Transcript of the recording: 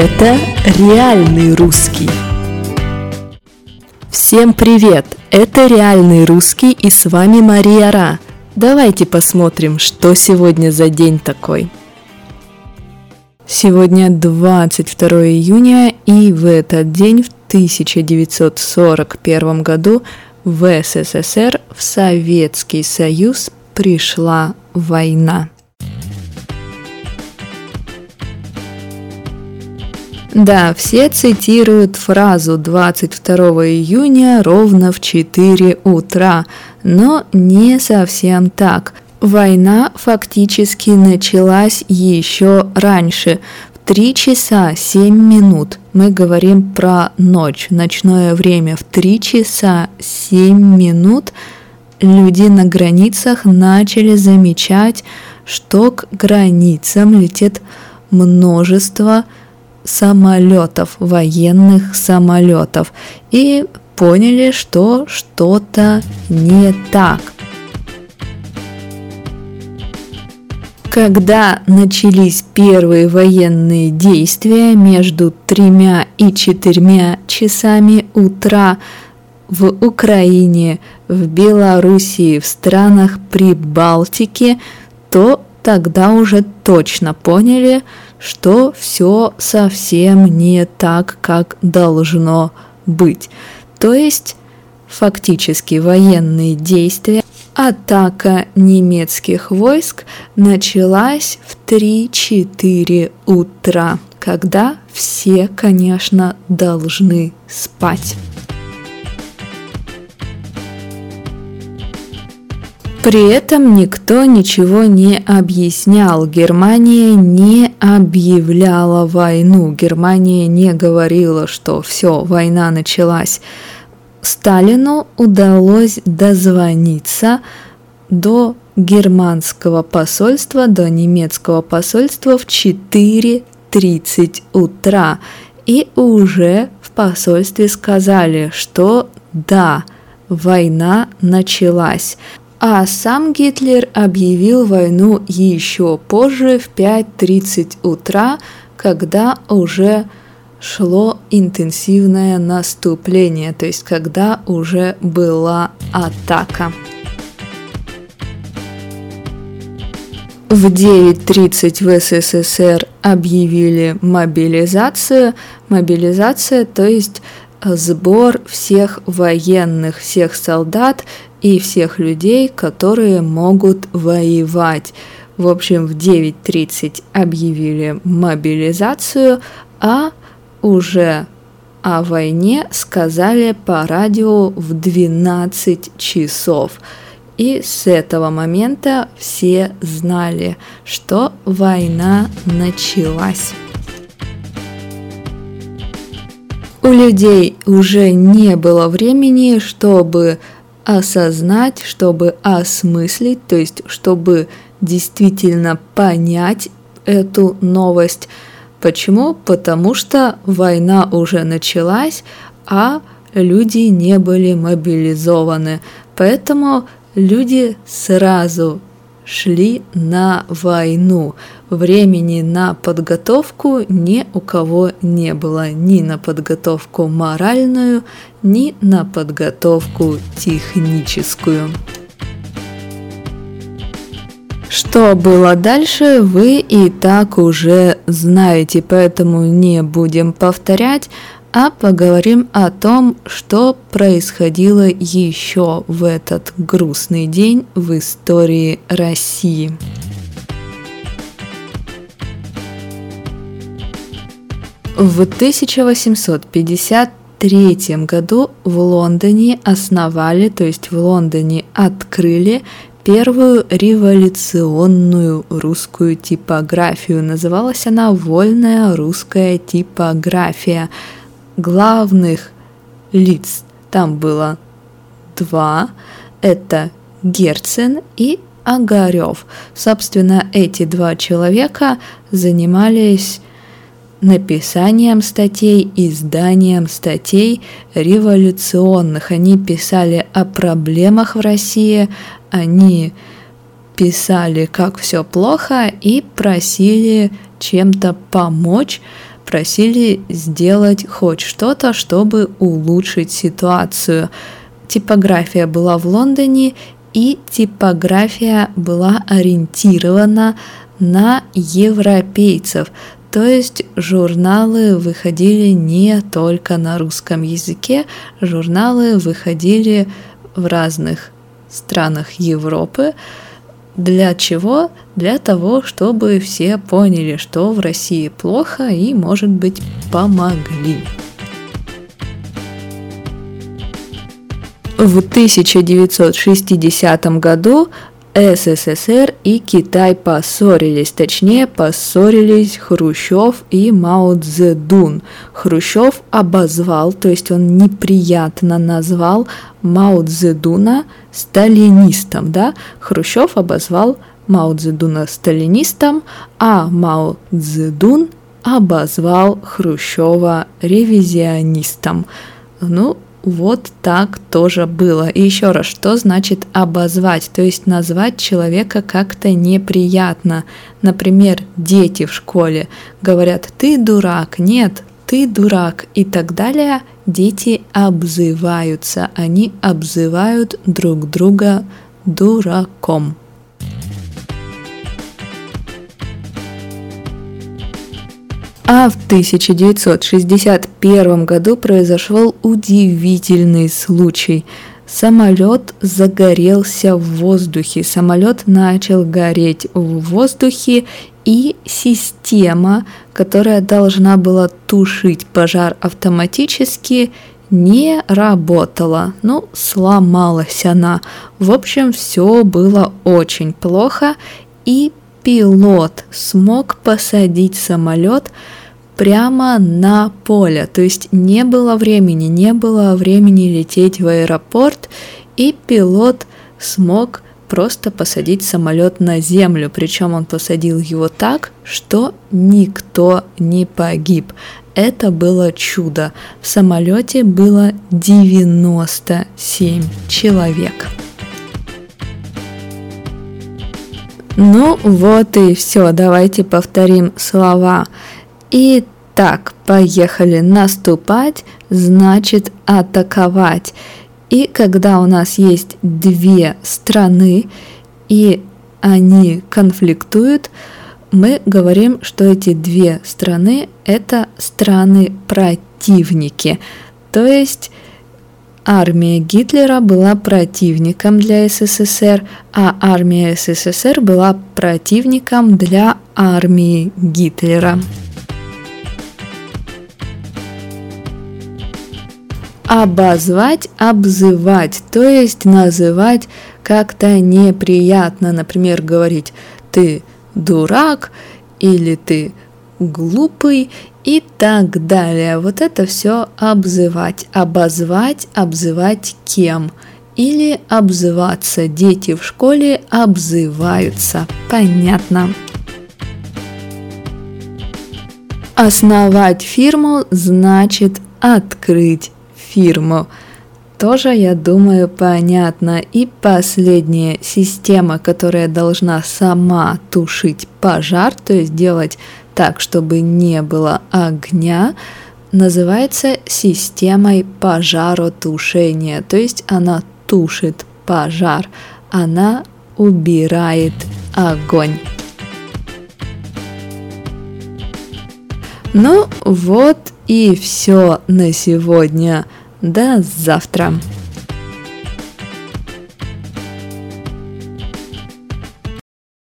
Это реальный русский. Всем привет! Это реальный русский и с вами Мария Ра. Давайте посмотрим, что сегодня за день такой. Сегодня 22 июня, и в этот день, в 1941 году, в СССР, в Советский Союз пришла война. Да, все цитируют фразу 22 июня ровно в 4 утра, но не совсем так. Война фактически началась еще раньше, в 3 часа 7 минут. Мы говорим про ночь, ночное время. В 3 часа 7 минут люди на границах начали замечать, что к границам летит множество самолетов, военных самолетов, и поняли, что что-то не так. Когда начались первые военные действия между тремя и четырьмя часами утра в Украине, в Белоруссии, в странах Прибалтики, то тогда уже точно поняли, что все совсем не так, как должно быть. То есть фактически военные действия, атака немецких войск началась в 3-4 утра, когда все, конечно, должны спать. При этом никто ничего не объяснял. Германия не объявляла войну. Германия не говорила, что все, война началась. Сталину удалось дозвониться до германского посольства, до немецкого посольства в 4.30 утра. И уже в посольстве сказали, что да, война началась. А сам Гитлер объявил войну еще позже, в 5.30 утра, когда уже шло интенсивное наступление, то есть когда уже была атака. В 9.30 в СССР объявили мобилизацию. Мобилизация, то есть сбор всех военных, всех солдат и всех людей, которые могут воевать. В общем, в 9.30 объявили мобилизацию, а уже о войне сказали по радио в 12 часов. И с этого момента все знали, что война началась. У людей уже не было времени, чтобы осознать, чтобы осмыслить, то есть чтобы действительно понять эту новость. Почему? Потому что война уже началась, а люди не были мобилизованы. Поэтому люди сразу шли на войну. Времени на подготовку ни у кого не было, ни на подготовку моральную, ни на подготовку техническую. Что было дальше, вы и так уже знаете, поэтому не будем повторять, а поговорим о том, что происходило еще в этот грустный день в истории России. В 1853 году в Лондоне основали, то есть в Лондоне открыли первую революционную русскую типографию. Называлась она «Вольная русская типография» главных лиц там было два. Это Герцен и Огарев. Собственно, эти два человека занимались написанием статей, изданием статей революционных. Они писали о проблемах в России, они писали, как все плохо, и просили чем-то помочь просили сделать хоть что-то, чтобы улучшить ситуацию. Типография была в Лондоне, и типография была ориентирована на европейцев, то есть журналы выходили не только на русском языке, журналы выходили в разных странах Европы. Для чего? Для того, чтобы все поняли, что в России плохо и, может быть, помогли. В 1960 году СССР и Китай поссорились, точнее поссорились Хрущев и Мао Цзэдун. Хрущев обозвал, то есть он неприятно назвал Мао Цзэдуна сталинистом, да? Хрущев обозвал Мао Цзэдуна сталинистом, а Мао Цзэдун обозвал Хрущева ревизионистом. Ну, вот так тоже было. И еще раз, что значит обозвать? То есть назвать человека как-то неприятно. Например, дети в школе говорят «ты дурак», «нет, ты дурак» и так далее. Дети обзываются, они обзывают друг друга дураком. А в 1961 году произошел удивительный случай. Самолет загорелся в воздухе, самолет начал гореть в воздухе, и система, которая должна была тушить пожар автоматически, не работала, ну, сломалась она. В общем, все было очень плохо, и пилот смог посадить самолет прямо на поле, то есть не было времени, не было времени лететь в аэропорт, и пилот смог просто посадить самолет на землю, причем он посадил его так, что никто не погиб. Это было чудо. В самолете было 97 человек. Ну вот и все, давайте повторим слова. Итак, поехали. Наступать значит атаковать. И когда у нас есть две страны, и они конфликтуют, мы говорим, что эти две страны – это страны-противники. То есть армия Гитлера была противником для СССР, а армия СССР была противником для армии Гитлера. обозвать, обзывать, то есть называть как-то неприятно, например, говорить «ты дурак» или «ты глупый» и так далее. Вот это все обзывать, обозвать, обзывать кем или обзываться. Дети в школе обзываются. Понятно. Основать фирму значит открыть фирму. Тоже, я думаю, понятно. И последняя система, которая должна сама тушить пожар, то есть делать так, чтобы не было огня, называется системой пожаротушения. То есть она тушит пожар, она убирает огонь. Ну вот и все на сегодня. До завтра!